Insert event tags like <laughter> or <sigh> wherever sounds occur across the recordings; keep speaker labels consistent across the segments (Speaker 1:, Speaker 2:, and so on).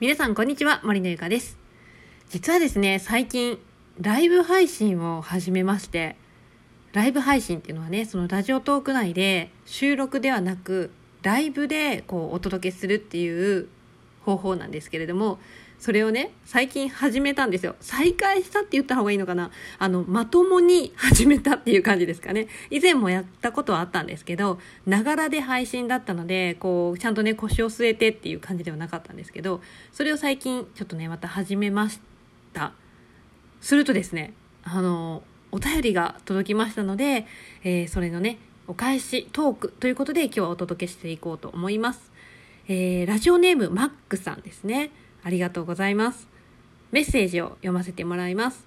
Speaker 1: 皆さんこんにちは、森のゆかです。実はですね、最近、ライブ配信を始めまして、ライブ配信っていうのはね、そのラジオトーク内で収録ではなく、ライブでこうお届けするっていう方法なんですけれども、それをね、最近始めたんですよ。再開したって言った方がいいのかなあの、まともに始めたっていう感じですかね。以前もやったことはあったんですけど、ながらで配信だったので、こう、ちゃんとね、腰を据えてっていう感じではなかったんですけど、それを最近ちょっとね、また始めました。するとですね、あの、お便りが届きましたので、えー、それのね、お返しトークということで今日はお届けしていこうと思います。えー、ラジオネームマックさんですね。ありがとうございます。メッセージを読ませてもらいます。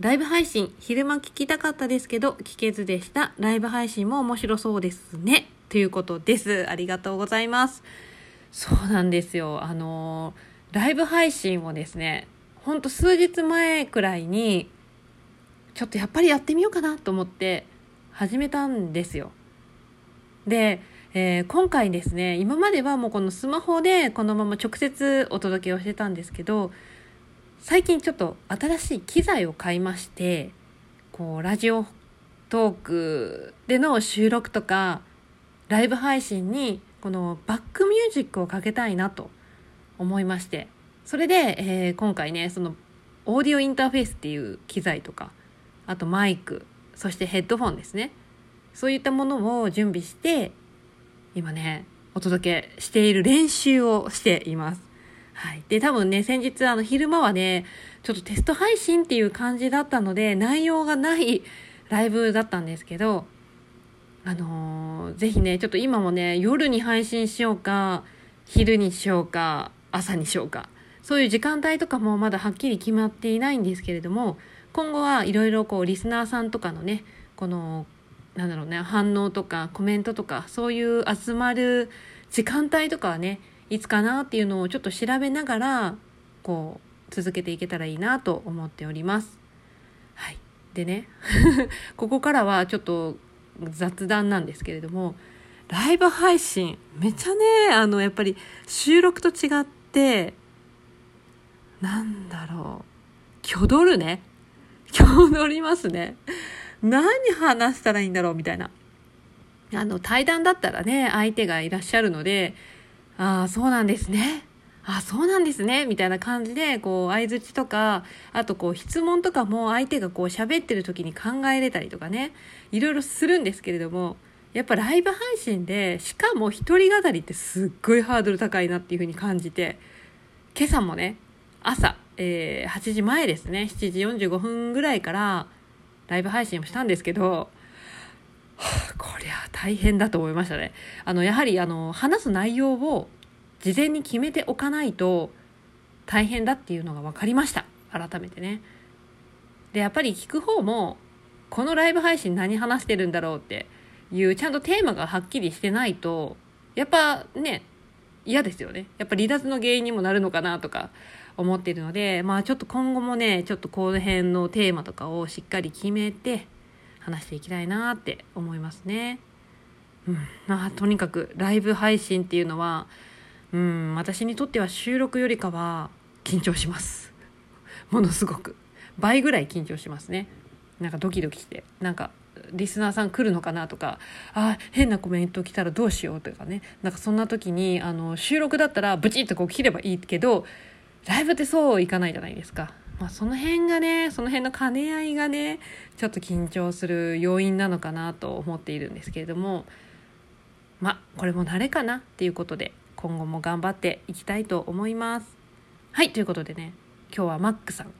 Speaker 1: ライブ配信、昼間聞きたかったですけど、聞けずでした。ライブ配信も面白そうですね。ということです。ありがとうございます。そうなんですよ。あのライブ配信をですね、ほんと数日前くらいに、ちょっとやっぱりやってみようかなと思って始めたんですよ。で、えー、今回ですね今まではもうこのスマホでこのまま直接お届けをしてたんですけど最近ちょっと新しい機材を買いましてこうラジオトークでの収録とかライブ配信にこのバックミュージックをかけたいなと思いましてそれで、えー、今回ねそのオーディオインターフェースっていう機材とかあとマイクそしてヘッドフォンですね。そういったものを準備して今ね、お届けしている練習をしています。はい。で、多分ね、先日、あの、昼間はね、ちょっとテスト配信っていう感じだったので、内容がないライブだったんですけど、あのー、ぜひね、ちょっと今もね、夜に配信しようか、昼にしようか、朝にしようか、そういう時間帯とかもまだはっきり決まっていないんですけれども、今後はいろいろこう、リスナーさんとかのね、このなんだろうね反応とかコメントとかそういう集まる時間帯とかはねいつかなっていうのをちょっと調べながらこう続けていけたらいいなと思っております。はい、でね <laughs> ここからはちょっと雑談なんですけれどもライブ配信めちゃねあのやっぱり収録と違ってなんだろう挙取るね <laughs> 挙取りますね。何話したらいいんだろうみたいな。あの、対談だったらね、相手がいらっしゃるので、ああ、そうなんですね。あそうなんですね。みたいな感じで、こう、相づちとか、あとこう、質問とかも相手がこう、喋ってる時に考えれたりとかね、いろいろするんですけれども、やっぱライブ配信で、しかも一人語りってすっごいハードル高いなっていうふうに感じて、今朝もね、朝、えー、8時前ですね、7時45分ぐらいから、ライブ配信をしたんですけど、はあ、こりゃ大変だと思いましたね。あの、やはりあの、話す内容を事前に決めておかないと大変だっていうのが分かりました。改めてね。で、やっぱり聞く方も、このライブ配信何話してるんだろうっていうちゃんとテーマがはっきりしてないと、やっぱね、嫌ですよね。やっぱ離脱の原因にもなるのかなとか思っているので、まあちょっと今後もね、ちょっとこの辺のテーマとかをしっかり決めて話していきたいなって思いますね。うん。まあとにかくライブ配信っていうのは、うん、私にとっては収録よりかは緊張します。<laughs> ものすごく。倍ぐらい緊張しますね。なんかドキドキして。なんかリスナーさん来るのかなとかあ変なコメント来たらどうしようとかねなんかそんな時にあの収録だったらブチッとこう切ればいいけどライブってそういかないじゃないですか。まあ、その辺がね、その辺の兼ね合いがね、ちょっと緊張する要因なのかなと思っているんですけれども、まあ、これも慣れかなっていうことで、今後も頑張っていきたいと思います。はい、ということでね、今日はマックさん、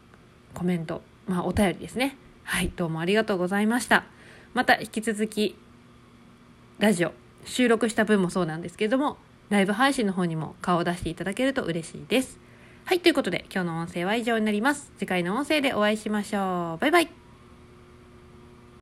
Speaker 1: コメント、まあ、お便りですね。はい、どうもありがとうございました。また引き続き、ラジオ、収録した分もそうなんですけれども、ライブ配信の方にも顔を出していただけると嬉しいです。はい、ということで今日の音声は以上になります。次回の音声でお会いしましょう。バイバイ。